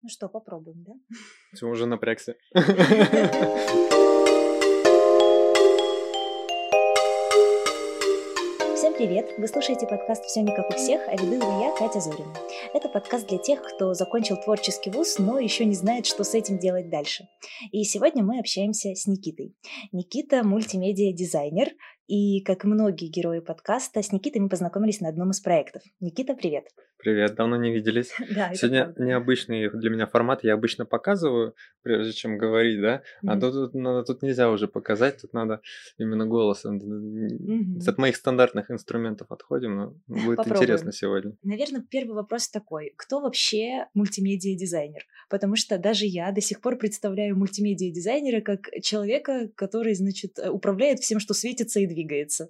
Ну что, попробуем, да? Все, уже напрягся. Всем привет! Вы слушаете подкаст «Все не как у всех», а веду его я, Катя Зорина. Это подкаст для тех, кто закончил творческий вуз, но еще не знает, что с этим делать дальше. И сегодня мы общаемся с Никитой. Никита – мультимедиа-дизайнер, и, как многие герои подкаста, с Никитой мы познакомились на одном из проектов. Никита, привет! Привет, давно не виделись. Да, Сегодня необычный для меня формат, я обычно показываю, прежде чем говорить, да, mm-hmm. а тут, тут, надо, тут нельзя уже показать, тут надо именно голосом. Mm-hmm. От моих стандартных инструментов отходим, но будет Попробуем. интересно сегодня. Наверное, первый вопрос такой, кто вообще мультимедиа-дизайнер? Потому что даже я до сих пор представляю мультимедиа-дизайнера как человека, который, значит, управляет всем, что светится и двигается.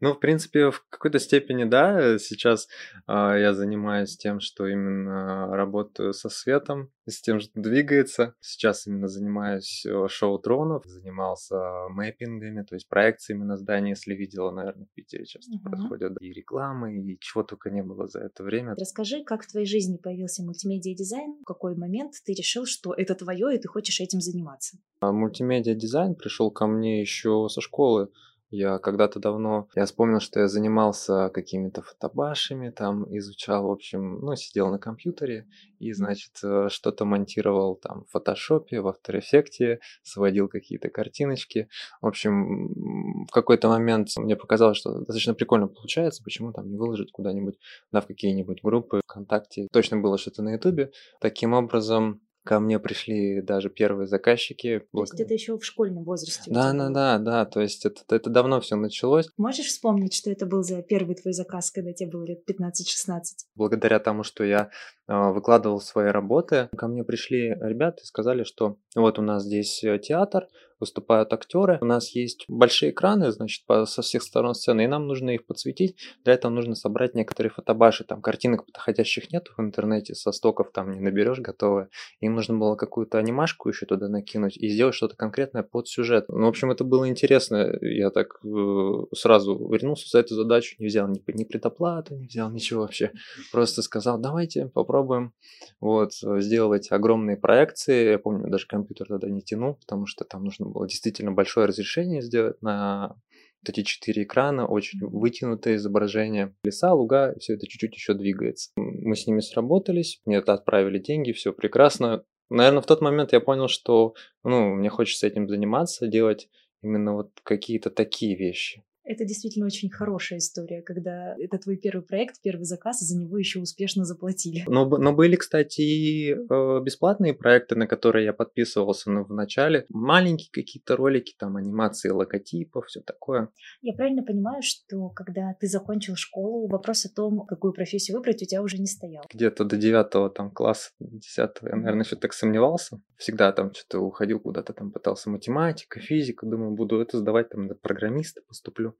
Ну, в принципе, в какой-то степени, да. Сейчас э, я занимаюсь тем, что именно работаю со светом, с тем, что двигается. Сейчас именно занимаюсь э, шоу тронов, занимался мэппингами, то есть проекциями на здании, если видела, наверное, в Питере часто uh-huh. происходят и рекламы, и чего только не было за это время. Расскажи, как в твоей жизни появился мультимедиа-дизайн, в какой момент ты решил, что это твое, и ты хочешь этим заниматься? А мультимедиа-дизайн пришел ко мне еще со школы. Я когда-то давно, я вспомнил, что я занимался какими-то фотобашами, там изучал, в общем, ну, сидел на компьютере и, значит, э, что-то монтировал там в фотошопе, в After Effects, сводил какие-то картиночки. В общем, в какой-то момент мне показалось, что достаточно прикольно получается, почему там не выложить куда-нибудь, да, в какие-нибудь группы ВКонтакте. Точно было что-то на Ютубе. Таким образом, ко мне пришли даже первые заказчики. То есть это еще в школьном возрасте? Да, да, да, да, то есть это, это давно все началось. Можешь вспомнить, что это был за первый твой заказ, когда тебе было лет 15-16? Благодаря тому, что я э, выкладывал свои работы, ко мне пришли ребята и сказали, что вот у нас здесь э, театр, выступают актеры. У нас есть большие экраны, значит, по, со всех сторон сцены, и нам нужно их подсветить. Для этого нужно собрать некоторые фотобаши. Там картинок подходящих нет в интернете, со стоков там не наберешь готовые. Им нужно было какую-то анимашку еще туда накинуть и сделать что-то конкретное под сюжет. Ну, в общем, это было интересно. Я так э, сразу вернулся за эту задачу, не взял ни, ни предоплату, не взял ничего вообще. Просто сказал, давайте попробуем. Вот, сделать огромные проекции. Я помню, даже компьютер тогда не тянул, потому что там нужно было действительно большое разрешение сделать на вот эти четыре экрана, очень вытянутое изображение. Леса, луга, все это чуть-чуть еще двигается. Мы с ними сработались, мне это отправили деньги, все прекрасно. Наверное, в тот момент я понял, что ну, мне хочется этим заниматься, делать именно вот какие-то такие вещи. Это действительно очень хорошая история, когда это твой первый проект, первый заказ, и за него еще успешно заплатили. Но, но были, кстати, и э, бесплатные проекты, на которые я подписывался ну, в начале. Маленькие какие-то ролики, там анимации логотипов, все такое. Я правильно понимаю, что когда ты закончил школу, вопрос о том, какую профессию выбрать, у тебя уже не стоял? Где-то до девятого там класса, десятого я, наверное, еще так сомневался. Всегда там что-то уходил куда-то, там пытался математика, физика, думаю, буду это сдавать, там, на программиста поступлю.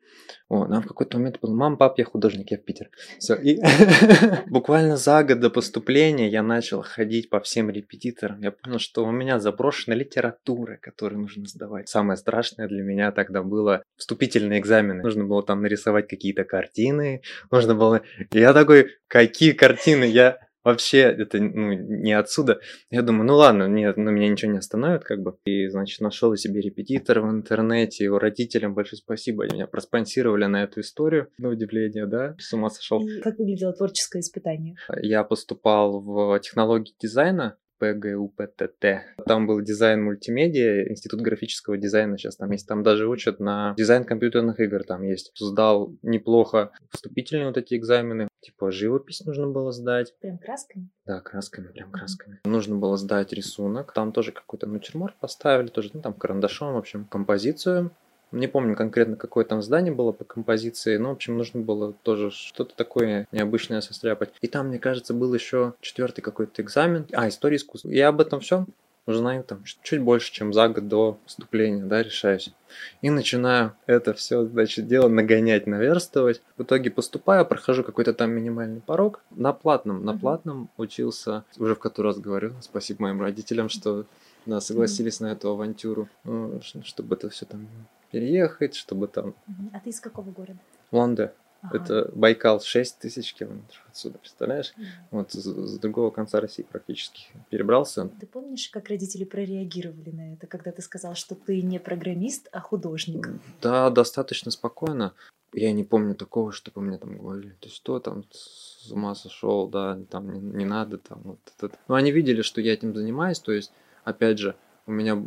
О, нам в какой-то момент был, мам, пап, я художник, я в Питер. Все, и буквально за год до поступления я начал ходить по всем репетиторам. Я понял, что у меня заброшена литература, которую нужно сдавать. Самое страшное для меня тогда было вступительные экзамены. Нужно было там нарисовать какие-то картины, нужно было... я такой, какие картины? Я вообще это ну, не отсюда. Я думаю, ну ладно, нет, ну, меня ничего не остановит, как бы. И, значит, нашел себе репетитор в интернете, его родителям большое спасибо, они меня проспонсировали на эту историю, на удивление, да, с ума сошел. И как выглядело творческое испытание? Я поступал в технологии дизайна, ПГУПТД. Там был дизайн мультимедиа, институт графического дизайна сейчас там есть. Там даже учат на дизайн компьютерных игр там есть. Сдал неплохо вступительные вот эти экзамены. Типа живопись нужно было сдать. Прям красками? Да, красками, прям красками. Mm-hmm. Нужно было сдать рисунок. Там тоже какой-то натюрморт поставили, тоже, ну там карандашом, в общем, композицию не помню конкретно, какое там здание было по композиции, но, в общем, нужно было тоже что-то такое необычное состряпать. И там, мне кажется, был еще четвертый какой-то экзамен. А, история искусства. Я об этом все узнаю там чуть больше, чем за год до поступления, да, решаюсь. И начинаю это все, значит, дело нагонять, наверстывать. В итоге поступаю, прохожу какой-то там минимальный порог. На платном, на платном учился, уже в который раз говорю, спасибо моим родителям, что да, согласились на эту авантюру, ну, чтобы это все там переехать, чтобы там... А ты из какого города? Ланде. Ага. Это Байкал 6 тысяч километров отсюда, представляешь? Mm. Вот с, с другого конца России практически перебрался. Ты помнишь, как родители прореагировали на это, когда ты сказал, что ты не программист, а художник? Да, достаточно спокойно. Я не помню такого, чтобы мне там говорили, ты что там с ума сошел, да, там не, не надо, там вот это. Но они видели, что я этим занимаюсь, то есть, опять же, у меня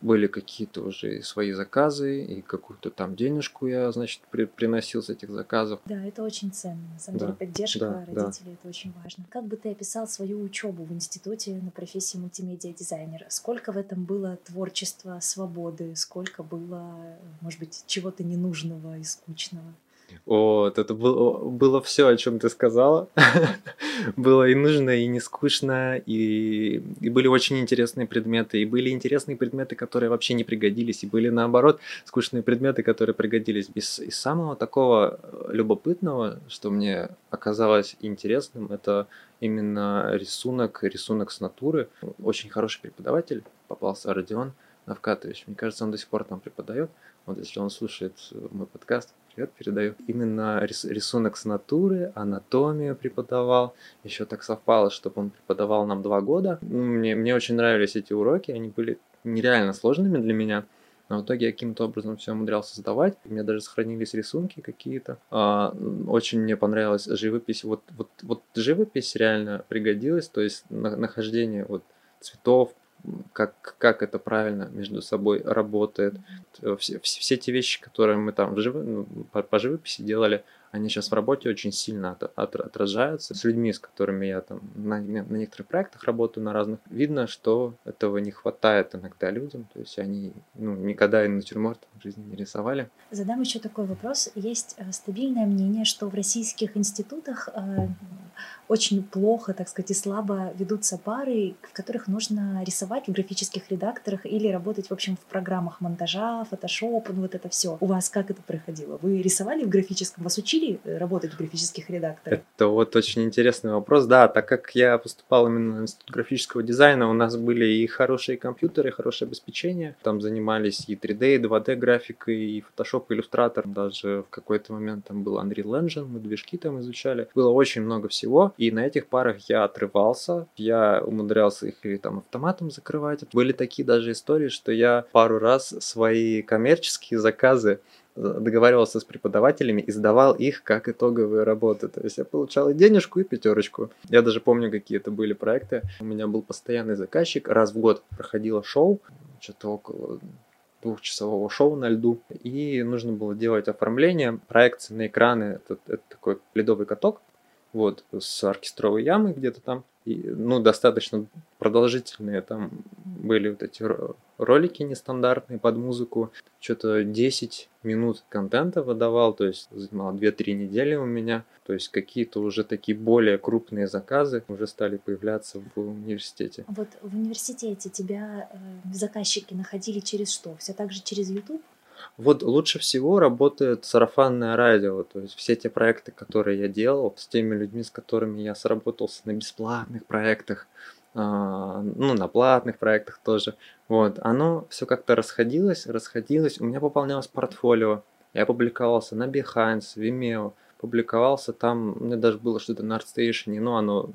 были какие-то уже свои заказы, и какую-то там денежку я, значит, при, приносил с этих заказов. Да, это очень ценно. На самом да, деле, поддержка да, родителей да. это очень важно. Как бы ты описал свою учебу в институте на профессии мультимедиа-дизайнера? Сколько в этом было творчества, свободы? Сколько было, может быть, чего-то ненужного и скучного? Вот, это было, было все, о чем ты сказала. было и нужно, и не скучно, и, и были очень интересные предметы, и были интересные предметы, которые вообще не пригодились, и были наоборот скучные предметы, которые пригодились. Из, из самого такого э, любопытного, что мне оказалось интересным, это именно рисунок, рисунок с натуры. Очень хороший преподаватель попался Родион Навкатович. Мне кажется, он до сих пор там преподает. Вот если он слушает мой подкаст, привет передаю. Именно рисунок с натуры, анатомию преподавал. Еще так совпало, чтобы он преподавал нам два года. Ну, мне, мне очень нравились эти уроки, они были нереально сложными для меня. Но в итоге я каким-то образом все умудрялся создавать. У меня даже сохранились рисунки какие-то. А, очень мне понравилась живопись. Вот, вот, вот живопись реально пригодилась. То есть нахождение вот цветов, как, как это правильно между собой работает. Все, все те вещи, которые мы там в жив... ну, по, по живописи делали, они сейчас в работе очень сильно от, от, отражаются. С людьми, с которыми я там на, на некоторых проектах работаю, на разных, видно, что этого не хватает иногда людям. То есть они ну, никогда и натюрморт в жизни не рисовали. Задам еще такой вопрос. Есть э, стабильное мнение, что в российских институтах э, очень плохо, так сказать, и слабо ведутся пары, в которых нужно рисовать в графических редакторах или работать, в общем, в программах монтажа, фотошоп, ну вот это все. У вас как это проходило? Вы рисовали в графическом? Вас учили э, работать графических редакторах? Это вот очень интересный вопрос. Да, так как я поступал именно в институт графического дизайна, у нас были и хорошие компьютеры, и хорошее обеспечение. Там занимались и 3D, и 2D графикой, и Photoshop, и Illustrator. Даже в какой-то момент там был Unreal Engine, мы движки там изучали. Было очень много всего. И на этих парах я отрывался, я умудрялся их или там автоматом закрывать. Были такие даже истории, что я пару раз свои коммерческие заказы договаривался с преподавателями и сдавал их как итоговые работы. То есть я получал и денежку, и пятерочку. Я даже помню, какие это были проекты. У меня был постоянный заказчик. Раз в год проходило шоу, что-то около двухчасового шоу на льду. И нужно было делать оформление, проекции на экраны. Это, это такой ледовый каток вот, с оркестровой ямой где-то там. И, ну, достаточно продолжительные там были вот эти ролики нестандартные под музыку. Что-то 10 минут контента выдавал, то есть занимало 2-3 недели у меня. То есть какие-то уже такие более крупные заказы уже стали появляться в университете. Вот в университете тебя э, заказчики находили через что? Все так же через YouTube? Вот лучше всего работает сарафанное радио, то есть все те проекты, которые я делал, с теми людьми, с которыми я сработался на бесплатных проектах, а, ну, на платных проектах тоже, вот, оно все как-то расходилось, расходилось, у меня пополнялось портфолио, я публиковался на Behance, Vimeo, публиковался там, у меня даже было что-то на ArtStation, но оно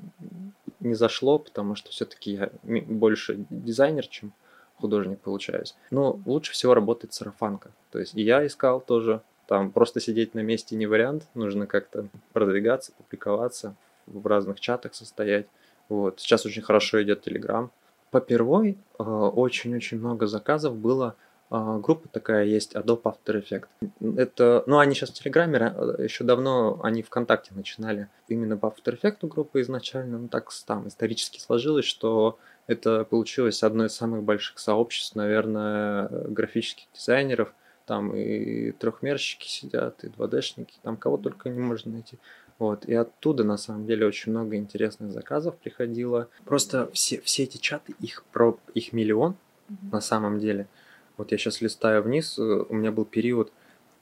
не зашло, потому что все-таки я больше дизайнер, чем художник получаюсь. Но лучше всего работает сарафанка. То есть и я искал тоже. Там просто сидеть на месте не вариант. Нужно как-то продвигаться, публиковаться, в разных чатах состоять. Вот. Сейчас очень хорошо идет Telegram. По первой э, очень-очень много заказов было. Э, группа такая есть Adobe After Effects. Это, ну, они сейчас в Телеграме, э, еще давно они ВКонтакте начинали. Именно по After Effects группа изначально, ну, так там исторически сложилось, что это получилось одно из самых больших сообществ, наверное, графических дизайнеров. Там и трехмерщики сидят, и 2D-шники, там кого только не можно найти. Вот, и оттуда, на самом деле, очень много интересных заказов приходило. Просто все, все эти чаты, их, про, их миллион mm-hmm. на самом деле. Вот я сейчас листаю вниз, э, у меня был период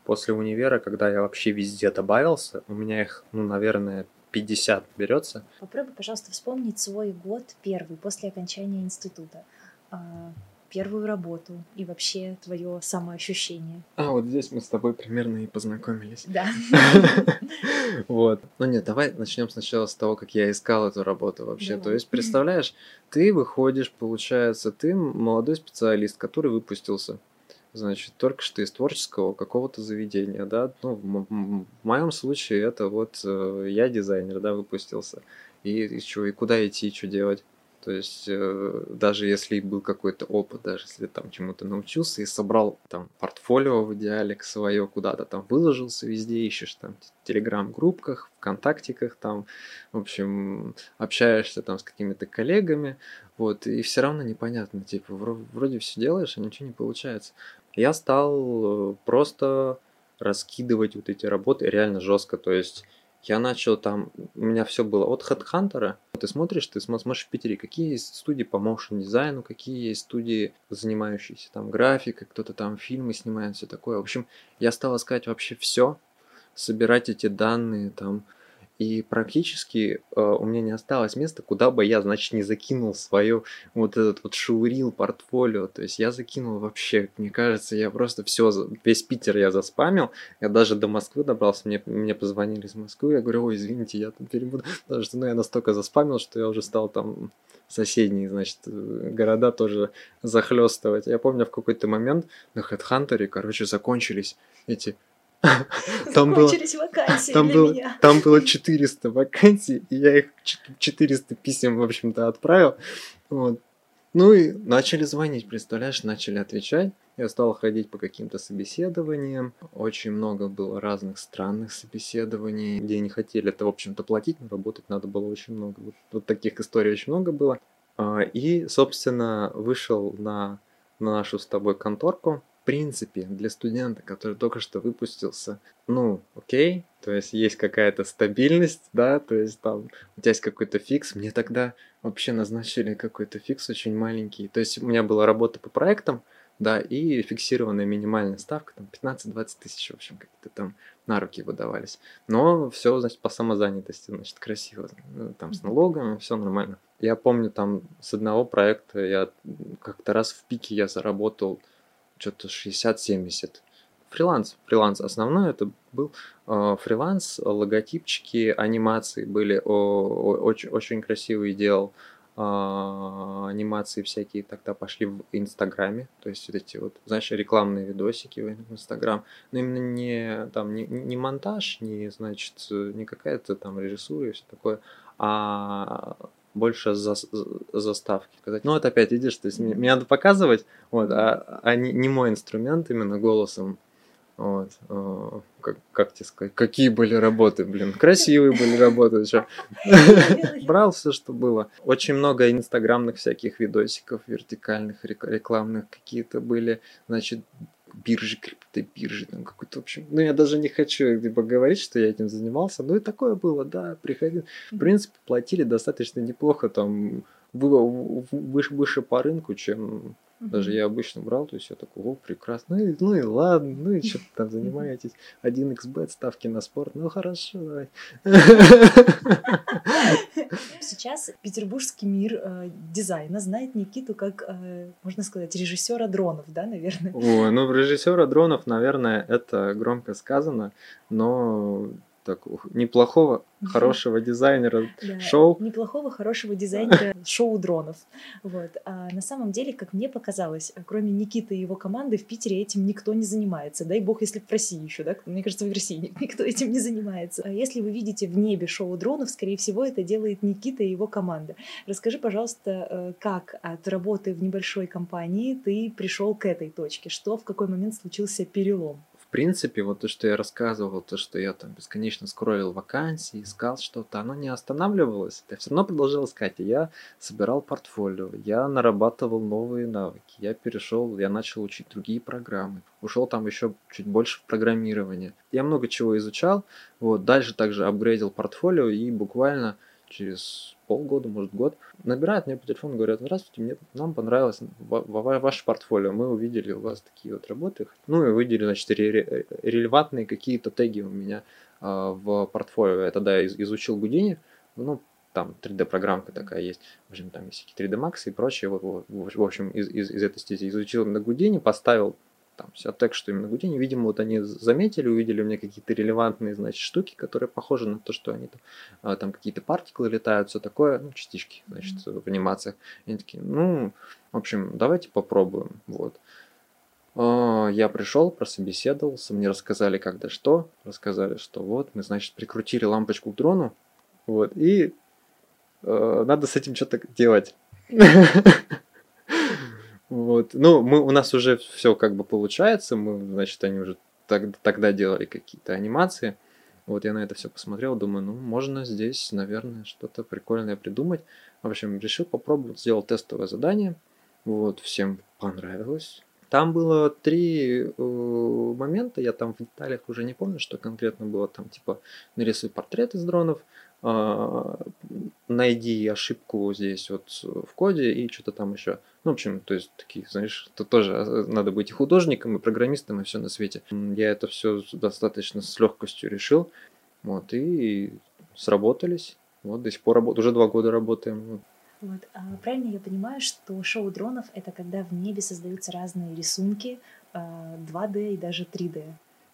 после универа, когда я вообще везде добавился. У меня их, ну, наверное, 50 берется. Попробуй, пожалуйста, вспомнить свой год первый после окончания института. А, первую работу и вообще твое самоощущение? А, вот здесь мы с тобой примерно и познакомились. Да. Вот. Ну нет, давай начнем сначала с того, как я искал эту работу вообще. То есть, представляешь, ты выходишь, получается, ты молодой специалист, который выпустился значит, только что из творческого какого-то заведения, да, ну, в, в моем случае это вот э, я дизайнер, да, выпустился, и, и что, и куда идти, что делать, то есть э, даже если был какой-то опыт, даже если там чему-то научился и собрал там портфолио в идеале свое куда-то там выложился везде, ищешь там в телеграм-группках, ВКонтактиках там, в общем, общаешься там с какими-то коллегами, вот, и все равно непонятно, типа, вроде все делаешь, а ничего не получается. Я стал э, просто раскидывать вот эти работы реально жестко, то есть я начал там, у меня все было от HeadHunter. Ты смотришь, ты смотришь в Питере, какие есть студии по motion дизайну, какие есть студии, занимающиеся там графикой, кто-то там фильмы снимает, все такое. В общем, я стал искать вообще все, собирать эти данные, там, и практически э, у меня не осталось места, куда бы я, значит, не закинул свое вот этот вот шоурил портфолио. То есть я закинул вообще, мне кажется, я просто все, весь Питер я заспамил. Я даже до Москвы добрался, мне, мне позвонили из Москвы, я говорю, ой, извините, я там перебуду. Потому что ну, я настолько заспамил, что я уже стал там соседние, значит, города тоже захлестывать. Я помню в какой-то момент на HeadHunter, короче, закончились эти там было, вакансии там было, меня. Там было 400 вакансий, и я их 400 писем, в общем-то, отправил. Вот. Ну и начали звонить, представляешь, начали отвечать. Я стал ходить по каким-то собеседованиям. Очень много было разных странных собеседований, где не хотели это, в общем-то, платить, но работать надо было очень много. Вот, вот таких историй очень много было. А, и, собственно, вышел на, на нашу с тобой конторку принципе, для студента, который только что выпустился, ну, окей, то есть есть какая-то стабильность, да, то есть там у тебя есть какой-то фикс, мне тогда вообще назначили какой-то фикс очень маленький, то есть у меня была работа по проектам, да, и фиксированная минимальная ставка, там 15-20 тысяч, в общем, какие-то там на руки выдавались. Но все, значит, по самозанятости, значит, красиво, ну, там с налогами, все нормально. Я помню, там с одного проекта я как-то раз в пике я заработал что-то 60-70. Фриланс, фриланс. Основной это был э, фриланс, логотипчики, анимации были, о, о, очень, очень красивый делал. Э, анимации всякие тогда пошли в Инстаграме, то есть вот эти вот, знаешь, рекламные видосики в Инстаграм, но именно не там не, не монтаж, не значит не какая-то там режиссура и все такое, а больше за, заставки сказать. Ну, вот опять, видишь, то есть мне, мне надо показывать, вот, а, а не, не мой инструмент именно голосом. Вот, о, как, как тебе сказать, какие были работы, блин, красивые были работы, что брал все, что было. Очень много инстаграмных всяких видосиков вертикальных, рекламных какие-то были, значит, биржи, криптобиржи, там какой-то, в общем, ну, я даже не хочу, либо говорить, что я этим занимался, ну, и такое было, да, приходил. В принципе, платили достаточно неплохо, там, выше, выше по рынку, чем даже я обычно брал, то есть я такой, о, прекрасно, ну и, ну и ладно, ну и что там занимаетесь, 1xbet, ставки на спорт, ну хорошо, давай. Сейчас петербургский мир э, дизайна знает Никиту как, э, можно сказать, режиссера дронов, да, наверное? О, ну режиссера дронов, наверное, это громко сказано, но так, неплохого, хорошего дизайнера да, шоу. Неплохого, хорошего дизайнера шоу дронов. Вот. А на самом деле, как мне показалось, кроме Никиты и его команды, в Питере этим никто не занимается. Дай бог, если в России еще, да? Мне кажется, в России никто этим не занимается. А если вы видите в небе шоу дронов, скорее всего, это делает Никита и его команда. Расскажи, пожалуйста, э, как от работы в небольшой компании ты пришел к этой точке? Что в какой момент случился перелом? Принципе, вот то, что я рассказывал, то, что я там бесконечно скроил вакансии, искал что-то, оно не останавливалось. Я все равно продолжал искать. И я собирал портфолио, я нарабатывал новые навыки, я перешел, я начал учить другие программы. Ушел там еще чуть больше в программирование. Я много чего изучал. Вот, дальше также апгрейдил портфолио и буквально через полгода, может год, набирают мне по телефону, говорят, здравствуйте, мне, нам понравилось ваше портфолио, мы увидели у вас такие вот работы, ну и выделили, значит, ре- релевантные какие-то теги у меня э, в портфолио. Я тогда из- изучил Гудини, ну, там 3D-программка такая есть, в общем, там есть 3D Max и прочее, вот, вот, в общем, из, из, из этой стези изучил на Гудине, поставил там так, что именно Гудини, видимо, вот они заметили, увидели у меня какие-то релевантные, значит, штуки, которые похожи на то, что они там, а, там какие-то партиклы летают, все такое, ну, частички, значит, в анимациях. И они такие, ну, в общем, давайте попробуем, вот. А, я пришел, прособеседовался, мне рассказали, когда что, рассказали, что вот, мы, значит, прикрутили лампочку к дрону, вот, и э, надо с этим что-то делать. Вот. Ну, мы, у нас уже все как бы получается. Мы, значит, они уже так, тогда делали какие-то анимации. Вот я на это все посмотрел, думаю, ну, можно здесь, наверное, что-то прикольное придумать. В общем, решил попробовать, сделал тестовое задание. Вот, всем понравилось. Там было три э, момента, я там в деталях уже не помню, что конкретно было. Там типа нарисуй портрет из дронов, найди ошибку здесь вот в коде и что-то там еще. Ну, в общем, то есть такие, знаешь, тут тоже э, надо быть и художником, и программистом, и все на свете. Я это все достаточно с легкостью решил. Вот, и сработались. Вот до сих пор работаю, уже два года работаем. Вот. А правильно я понимаю, что шоу дронов это когда в небе создаются разные рисунки 2D а, и даже 3D?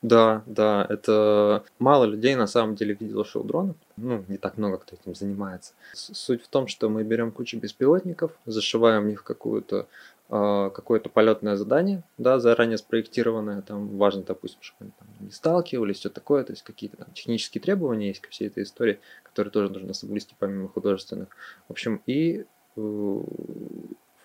Да, да, это мало людей на самом деле видело шоу дронов. Ну, не так много кто этим занимается. Суть в том, что мы берем кучу беспилотников, зашиваем в них какую-то а, какое-то полетное задание, да, заранее спроектированное, там важно, допустим, чтобы они там не сталкивались, все такое, то есть какие-то там технические требования есть ко всей этой истории, которые тоже нужно соблюсти помимо художественных. В общем, и э,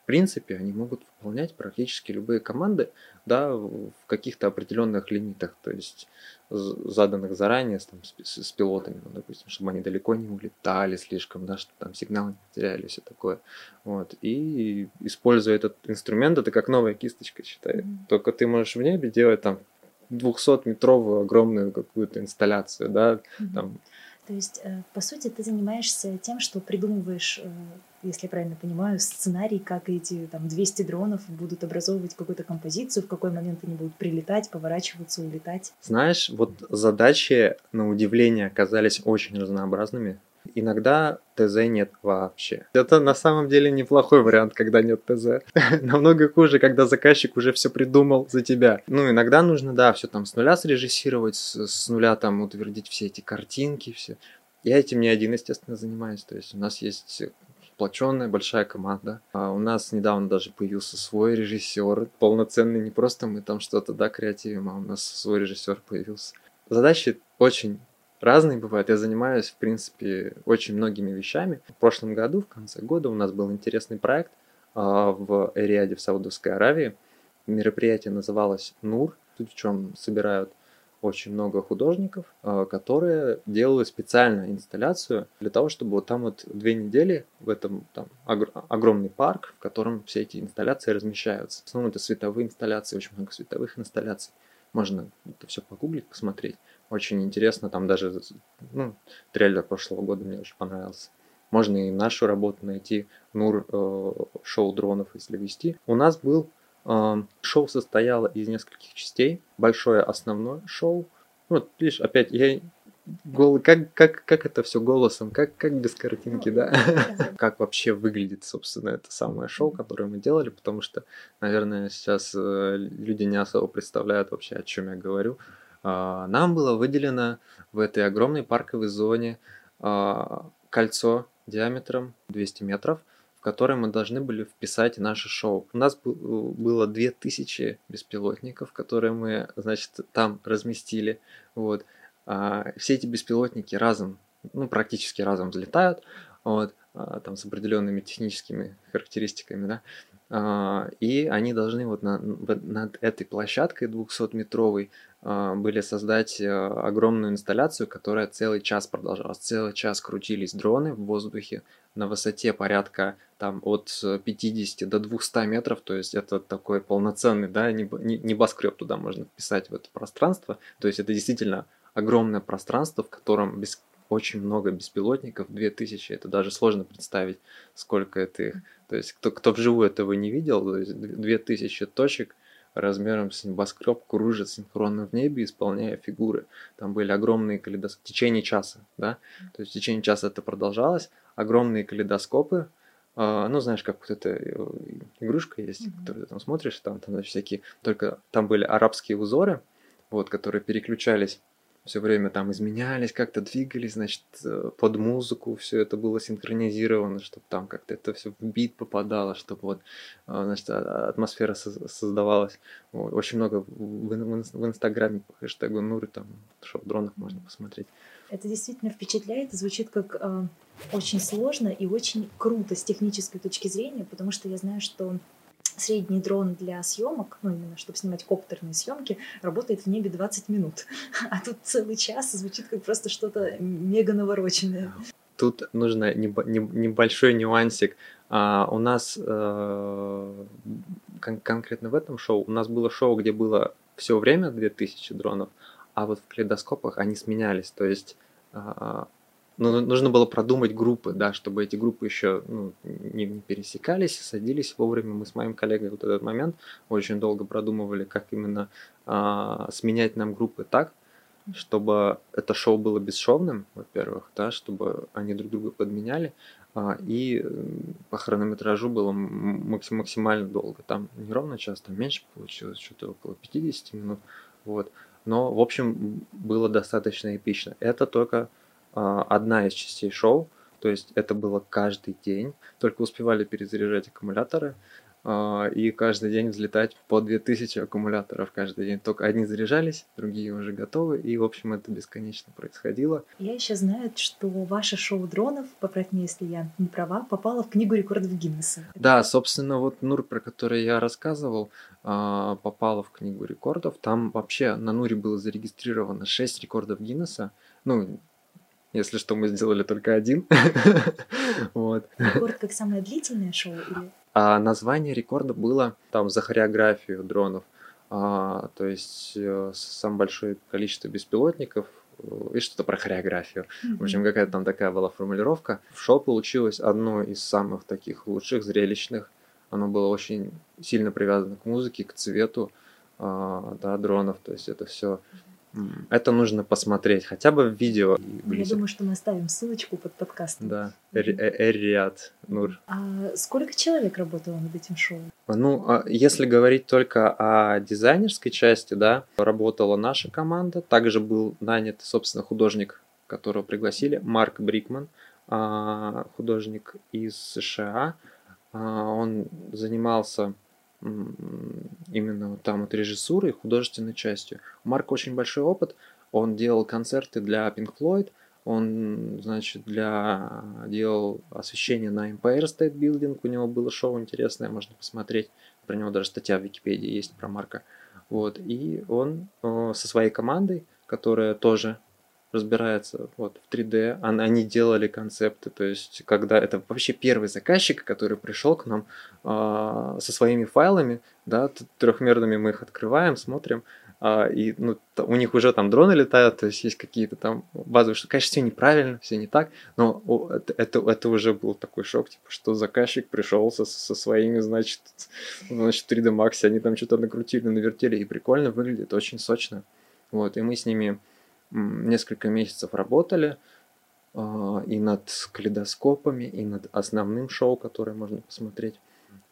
принципе, они могут выполнять практически любые команды, да, в каких-то определенных лимитах, то есть заданных заранее с, там, с, с пилотами, ну, допустим, чтобы они далеко не улетали слишком, да, чтобы там сигнал не теряли, все такое. Вот. И используя этот инструмент, это как новая кисточка, считай. Mm-hmm. Только ты можешь в небе делать там 200-метровую огромную какую-то инсталляцию, да, mm-hmm. там то есть, э, по сути, ты занимаешься тем, что придумываешь, э, если я правильно понимаю, сценарий, как эти там 200 дронов будут образовывать какую-то композицию, в какой момент они будут прилетать, поворачиваться, улетать. Знаешь, вот задачи, на удивление, оказались очень разнообразными. Иногда ТЗ нет вообще. Это на самом деле неплохой вариант, когда нет ТЗ. Намного хуже, когда заказчик уже все придумал за тебя. Ну, иногда нужно, да, все там с нуля срежиссировать, с, с нуля там утвердить все эти картинки, все. Я этим не один, естественно, занимаюсь. То есть у нас есть сплоченная большая команда. А у нас недавно даже появился свой режиссер, полноценный, не просто мы там что-то, да, креативим, а у нас свой режиссер появился. Задачи очень разные бывают. Я занимаюсь, в принципе, очень многими вещами. В прошлом году, в конце года, у нас был интересный проект а, в Эриаде в Саудовской Аравии. Мероприятие называлось «Нур». Тут в чем собирают очень много художников, а, которые делают специальную инсталляцию для того, чтобы вот там вот две недели в этом там огромный парк, в котором все эти инсталляции размещаются. В основном это световые инсталляции, очень много световых инсталляций. Можно это все погуглить, посмотреть. Очень интересно, там даже ну, трейлер прошлого года мне очень понравился. Можно и нашу работу найти, Нур э, шоу дронов, если вести. У нас был шоу состояло из нескольких частей. Большое основное шоу. Вот, видишь, опять я Гол... Как, как, как это все голосом, как, как без картинки, да? как вообще выглядит, собственно, это самое шоу, которое мы делали, потому что, наверное, сейчас э, люди не особо представляют вообще, о чем я говорю. А, нам было выделено в этой огромной парковой зоне а, кольцо диаметром 200 метров, в которое мы должны были вписать наше шоу. У нас было 2000 беспилотников, которые мы, значит, там разместили. Вот. А, все эти беспилотники разом, ну, практически разом взлетают, вот, там с определенными техническими характеристиками, да, а, и они должны вот на, над этой площадкой 200-метровой а, были создать э, огромную инсталляцию, которая целый час продолжалась. Целый час крутились дроны в воздухе на высоте порядка там от 50 до 200 метров, то есть это такой полноценный, да, небоскреб туда можно вписать в это пространство. То есть это действительно огромное пространство, в котором без, очень много беспилотников, 2000, это даже сложно представить, сколько это их. То есть кто, кто вживую этого не видел, то есть 2000 точек размером с небоскреб кружат синхронно в небе, исполняя фигуры. Там были огромные калейдоскопы. В течение часа, да, то есть в течение часа это продолжалось, огромные калейдоскопы, а, ну, знаешь, как вот эта э, игрушка есть, mm-hmm. которую ты там смотришь, там, там значит, всякие, только там были арабские узоры, вот, которые переключались все время там изменялись, как-то двигались, значит, э, под музыку все это было синхронизировано, чтобы там как-то это все в бит попадало, чтобы вот, э, значит, а, атмосфера создавалась. Вот. Очень много в Инстаграме по хэштегу Нуры, там, шоу-дронов можно посмотреть. Это действительно впечатляет, звучит как э, очень сложно и очень круто с технической точки зрения, потому что я знаю, что средний дрон для съемок, ну именно чтобы снимать коптерные съемки, работает в небе 20 минут. А тут целый час звучит как просто что-то мега навороченное. Тут нужно небольшой нюансик. А, у нас э, кон- конкретно в этом шоу, у нас было шоу, где было все время 2000 дронов, а вот в калейдоскопах они сменялись. То есть а, ну, нужно было продумать группы, да, чтобы эти группы еще ну, не, не пересекались, садились вовремя. Мы с моим коллегой вот этот момент очень долго продумывали, как именно а, сменять нам группы так, чтобы это шоу было бесшовным, во-первых, да, чтобы они друг друга подменяли, а, и по хронометражу было максим, максимально долго. Там не ровно час, там меньше получилось, что-то около 50 минут. Вот. Но, в общем, было достаточно эпично. Это только одна из частей шоу, то есть это было каждый день, только успевали перезаряжать аккумуляторы, а, и каждый день взлетать по 2000 аккумуляторов каждый день. Только одни заряжались, другие уже готовы, и, в общем, это бесконечно происходило. Я еще знаю, что ваше шоу дронов, поправь меня, если я не права, попало в книгу рекордов Гиннесса. Да, собственно, вот Нур, про который я рассказывал, а, попала в книгу рекордов. Там вообще на Нуре было зарегистрировано 6 рекордов Гиннесса. Ну, если что, мы сделали только один. вот. Рекорд как самое длительное шоу? Или? А название рекорда было там за хореографию дронов. А, то есть э, самое большое количество беспилотников э, и что-то про хореографию. Mm-hmm. В общем, какая-то там такая была формулировка. В шоу получилось одно из самых таких лучших, зрелищных. Оно было очень сильно привязано к музыке, к цвету а, да, дронов. То есть это все это нужно посмотреть, хотя бы в видео. Я думаю, что мы оставим ссылочку под подкастом. Да, Эриат Нур. А сколько человек работало над этим шоу? Ну, а если говорить только о дизайнерской части, да, работала наша команда. Также был нанят, собственно, художник, которого пригласили, Марк Брикман, а, художник из США. А, он занимался именно там от режиссуры художественной частью. У Марка очень большой опыт. Он делал концерты для Pink Floyd, он, значит, для делал освещение на Empire State Building, у него было шоу интересное, можно посмотреть. Про него даже статья в Википедии есть про Марка. Вот. И он э, со своей командой, которая тоже разбирается вот в 3D. Они делали концепты, то есть когда это вообще первый заказчик, который пришел к нам э, со своими файлами, да, трехмерными мы их открываем, смотрим, э, и ну, у них уже там дроны летают, то есть есть какие-то там базовые, что, конечно, все неправильно, все не так, но это, это, это уже был такой шок, типа, что заказчик пришел со, со своими, значит, значит, 3D Max, они там что-то накрутили, навертели, и прикольно выглядит, очень сочно. Вот, и мы с ними несколько месяцев работали а, и над калейдоскопами, и над основным шоу, которое можно посмотреть.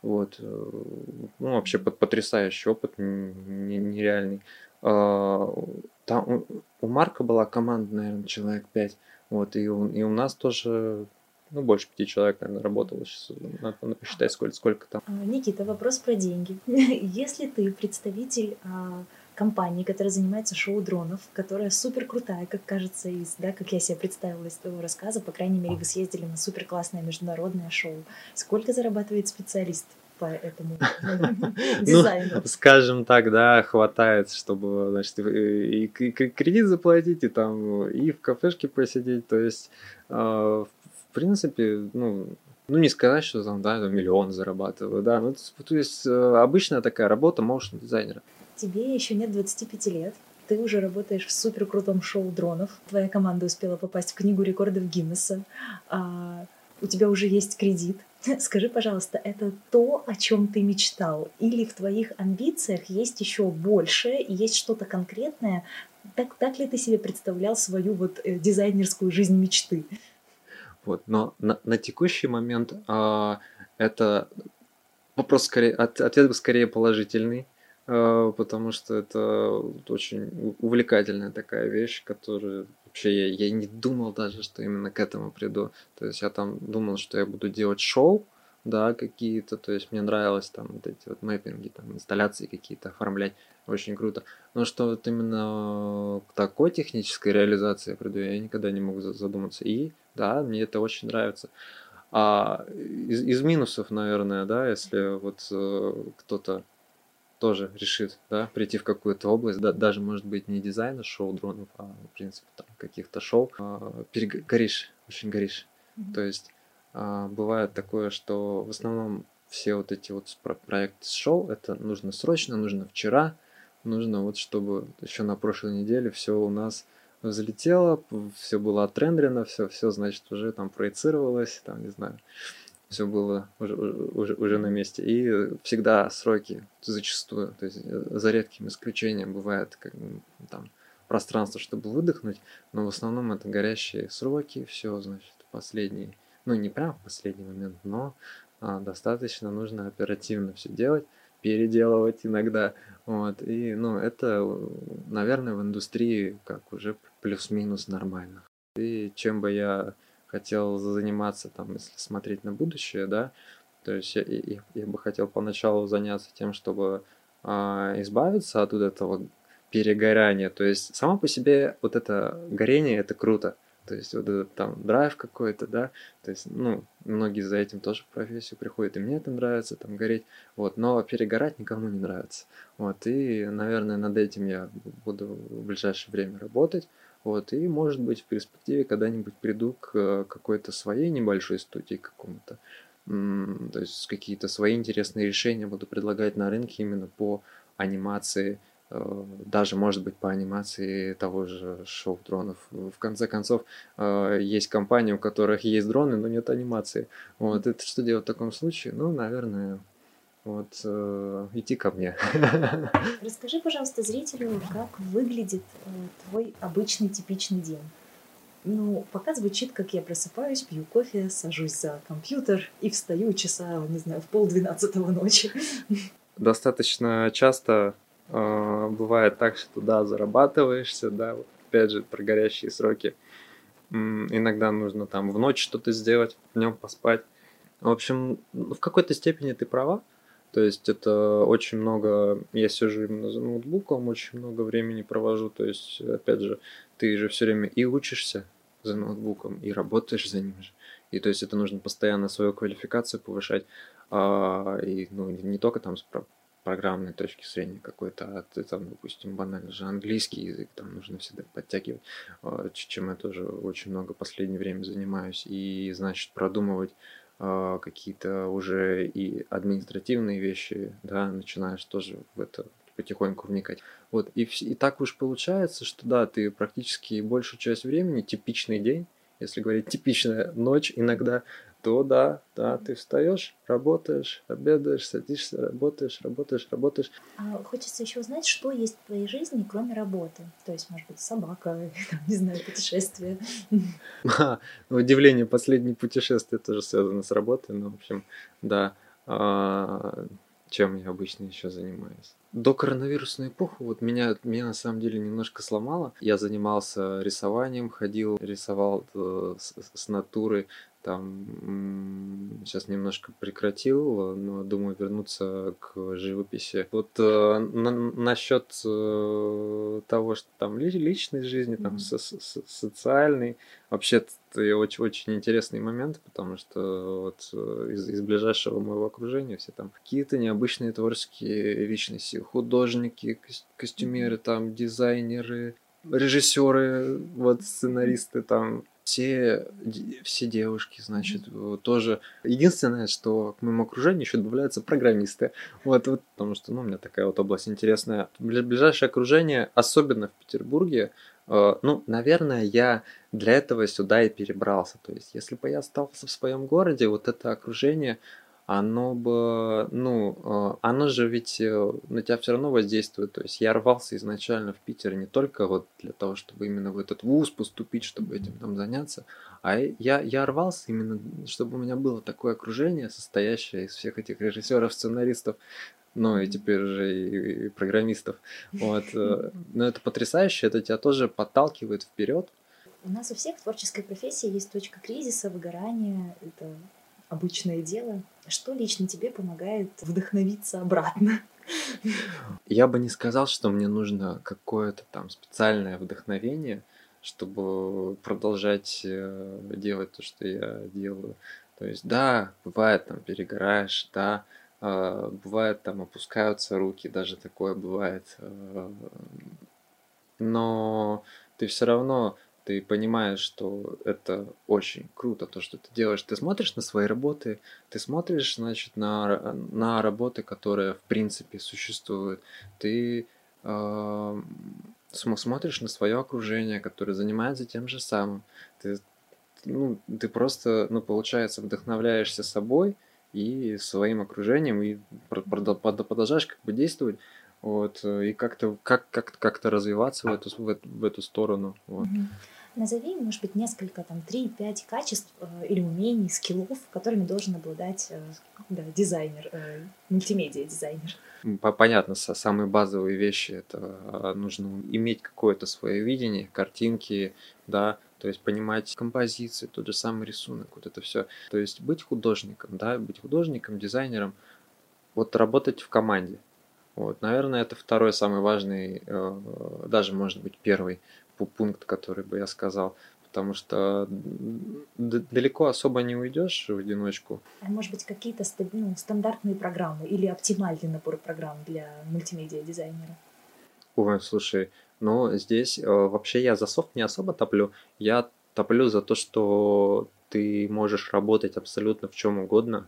Вот. Э, ну, вообще потрясающий опыт, нереальный. А, там у Марка была команда, наверное, человек 5. Вот, и у, и у нас тоже ну, больше пяти человек, наверное, работало. Сейчас надо посчитать, сколько, сколько там. А, Никита, вопрос про деньги. Если ты представитель компании, которая занимается шоу дронов, которая супер крутая, как кажется, из, да, как я себе представила из твоего рассказа, по крайней мере, вы съездили на супер классное международное шоу. Сколько зарабатывает специалист? по этому дизайну. Ну, скажем так, да, хватает, чтобы, значит, и, и кредит заплатить, и там, и в кафешке посидеть. То есть, э, в принципе, ну, ну, не сказать, что там, да, миллион зарабатываю, да, ну, то есть, э, обычная такая работа моушен дизайнера тебе еще нет 25 лет, ты уже работаешь в супер крутом шоу дронов, твоя команда успела попасть в книгу рекордов Гиннесса, а, у тебя уже есть кредит. Скажи, пожалуйста, это то, о чем ты мечтал? Или в твоих амбициях есть еще больше, есть что-то конкретное? Так, так ли ты себе представлял свою вот э, дизайнерскую жизнь мечты? Вот. Но на, на текущий момент э, это вопрос скорее, от, ответ скорее положительный, потому что это очень увлекательная такая вещь, которая вообще я, я не думал даже, что именно к этому приду. То есть я там думал, что я буду делать шоу, да, какие-то, то есть мне нравилось там вот эти вот мэппинги, там инсталляции какие-то оформлять, очень круто. Но что вот именно к такой технической реализации я приду, я никогда не мог задуматься. И да, мне это очень нравится. А из, из минусов, наверное, да, если вот э, кто-то тоже решит, да, прийти в какую-то область, да, даже, может быть, не дизайна шоу дронов, а, в принципе, там, каких-то шоу, э, перегоришь, очень горишь. Mm-hmm. То есть а, бывает такое, что в основном все вот эти вот проекты с шоу, это нужно срочно, нужно вчера, нужно вот чтобы еще на прошлой неделе все у нас взлетело, все было отрендерено, все, все, значит, уже там проецировалось, там, не знаю, все было уже, уже, уже на месте. И всегда сроки зачастую, то есть э, за редким исключением бывает как, там пространство, чтобы выдохнуть, но в основном это горящие сроки, все, значит, последние ну не прям в последний момент, но а, достаточно нужно оперативно все делать, переделывать иногда, вот, и, ну, это, наверное, в индустрии как уже плюс-минус нормально. И чем бы я хотел заниматься, там, если смотреть на будущее, да, то есть я, я, я бы хотел поначалу заняться тем, чтобы а, избавиться от вот этого перегорания. То есть само по себе вот это горение это круто. То есть вот этот там драйв какой-то, да, то есть, ну, многие за этим тоже в профессию приходят, и мне это нравится, там, гореть, вот, но перегорать никому не нравится, вот, и, наверное, над этим я буду в ближайшее время работать, вот, и, может быть, в перспективе когда-нибудь приду к какой-то своей небольшой студии какому-то, то есть какие-то свои интересные решения буду предлагать на рынке именно по анимации, Э, даже, может быть, по анимации того же шоу дронов. В конце концов, э, есть компании, у которых есть дроны, но нет анимации. Вот это что делать в таком случае? Ну, наверное, вот э, идти ко мне. Расскажи, пожалуйста, зрителю, как выглядит твой обычный типичный день. Ну, пока звучит, как я просыпаюсь, пью кофе, сажусь за компьютер и встаю часа, не знаю, в полдвенадцатого ночи. Достаточно часто а, бывает так, что да, зарабатываешься, да, вот, опять же, про горящие сроки. Иногда нужно там в ночь что-то сделать, днем поспать. В общем, в какой-то степени ты права. То есть это очень много, я сижу именно за ноутбуком, очень много времени провожу. То есть, опять же, ты же все время и учишься за ноутбуком, и работаешь за ним же. И то есть это нужно постоянно свою квалификацию повышать. А, и ну, не только там программной точки зрения какой-то, а ты там, допустим, банально же английский язык, там нужно всегда подтягивать, а, чем я тоже очень много в последнее время занимаюсь, и, значит, продумывать какие-то уже и административные вещи, да, начинаешь тоже в это потихоньку вникать. Вот, и, и так уж получается, что да, ты практически большую часть времени, типичный день, если говорить типичная ночь, иногда то да, да, ты встаешь, работаешь, обедаешь, садишься, работаешь, работаешь, работаешь. А хочется еще узнать, что есть в твоей жизни, кроме работы. То есть, может быть, собака, не знаю, путешествие. Удивление, последнее путешествие тоже связано с работой, но, в общем, да. А, чем я обычно еще занимаюсь. До коронавирусной эпохи вот меня, меня на самом деле немножко сломало. Я занимался рисованием, ходил, рисовал э, с, с натуры, там сейчас немножко прекратил, но думаю вернуться к живописи. Вот э, на, насчет э, того, что там личной жизни, там mm-hmm. со, со, социальной, вообще это очень, очень интересный момент, потому что вот э, из, из ближайшего моего окружения все там какие-то необычные творческие личности, художники, костюмеры, там дизайнеры, режиссеры, вот сценаристы там все, все девушки, значит, тоже. Единственное, что к моему окружению еще добавляются программисты. Вот, вот, потому что, ну, у меня такая вот область интересная. Ближайшее окружение, особенно в Петербурге, э, ну, наверное, я для этого сюда и перебрался. То есть, если бы я остался в своем городе, вот это окружение, оно бы, ну, э, оно же ведь э, на тебя все равно воздействует. То есть я рвался изначально в Питер не только вот для того, чтобы именно в этот вуз поступить, чтобы этим там заняться, а я, я рвался именно, чтобы у меня было такое окружение, состоящее из всех этих режиссеров, сценаристов, ну и теперь уже и, и программистов. Вот. Э, но это потрясающе, это тебя тоже подталкивает вперед. У нас у всех в творческой профессии есть точка кризиса, выгорания. Это обычное дело. Что лично тебе помогает вдохновиться обратно? Я бы не сказал, что мне нужно какое-то там специальное вдохновение, чтобы продолжать э, делать то, что я делаю. То есть, да, бывает там перегораешь, да, э, бывает там опускаются руки, даже такое бывает. Э, но ты все равно ты понимаешь, что это очень круто, то, что ты делаешь. Ты смотришь на свои работы, ты смотришь, значит, на, на работы, которые, в принципе, существуют. Ты э, смотришь на свое окружение, которое занимается тем же самым. Ты, ну, ты просто, ну, получается, вдохновляешься собой и своим окружением, и продолжаешь как бы действовать вот, и как-то как, как, как-то развиваться в эту, в, в эту сторону. Вот. Назови, может быть, несколько, там, 3-5 качеств э, или умений, скиллов, которыми должен обладать э, да, дизайнер, э, мультимедиа-дизайнер. Понятно, самые базовые вещи это а, нужно иметь какое-то свое видение, картинки, да, то есть понимать композиции, тот же самый рисунок, вот это все. То есть быть художником, да, быть художником, дизайнером, вот работать в команде. Вот, наверное, это второй самый важный, даже может быть первый пункт, который бы я сказал. Потому что далеко особо не уйдешь в одиночку. А может быть, какие-то ну, стандартные программы или оптимальный набор программ для мультимедиа-дизайнера? Ой, слушай, ну здесь э, вообще я за софт не особо топлю. Я топлю за то, что ты можешь работать абсолютно в чем угодно.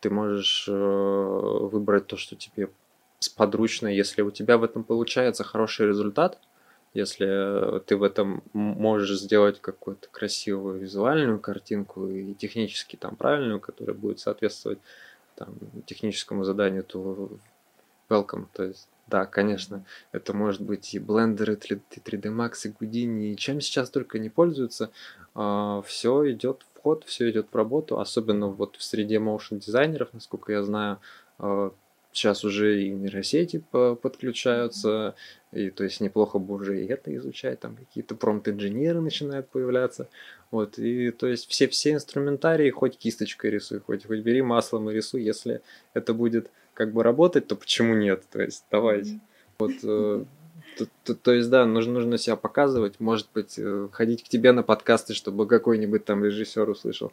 Ты можешь э, выбрать то, что тебе сподручно. Если у тебя в этом получается хороший результат, если ты в этом можешь сделать какую-то красивую визуальную картинку и технически там правильную, которая будет соответствовать там, техническому заданию, то welcome. То есть, да, конечно, это может быть и блендеры, 3D Max, и Houdini, и чем сейчас только не пользуются, а, все идет в ход, все идет в работу, особенно вот в среде motion дизайнеров, насколько я знаю, а, сейчас уже и нейросети подключаются, и то есть неплохо бы уже и это изучать, там какие-то промпт-инженеры начинают появляться. Вот, и то есть все, все инструментарии, хоть кисточкой рисуй, хоть, хоть бери маслом и рисуй, если это будет как бы работать, то почему нет? То есть давайте. Вот, э, то, то, то есть, да, нужно, нужно себя показывать, может быть, э, ходить к тебе на подкасты, чтобы какой-нибудь там режиссер услышал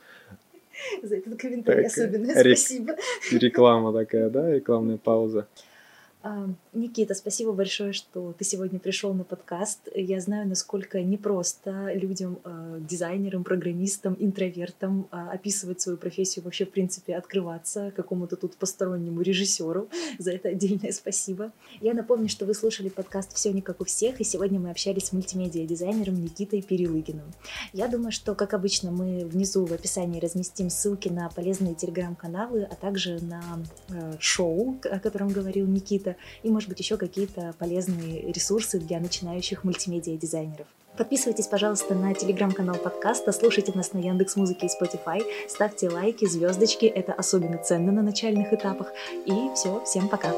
за этот комментарий так, особенно. Спасибо. Реклама такая, да, рекламная пауза. Никита, спасибо большое, что ты сегодня пришел на подкаст. Я знаю, насколько непросто людям, а, дизайнерам, программистам, интровертам а, описывать свою профессию, вообще, в принципе, открываться какому-то тут постороннему режиссеру. За это отдельное спасибо. Я напомню, что вы слушали подкаст «Все не как у всех», и сегодня мы общались с мультимедиа-дизайнером Никитой Перелыгиным. Я думаю, что, как обычно, мы внизу в описании разместим ссылки на полезные телеграм-каналы, а также на шоу, о котором говорил Никита, и, может быть, еще какие-то полезные ресурсы для начинающих мультимедиа-дизайнеров. Подписывайтесь, пожалуйста, на телеграм-канал подкаста, слушайте нас на Яндекс Музыке и Spotify, ставьте лайки, звездочки, это особенно ценно на начальных этапах. И все, всем пока!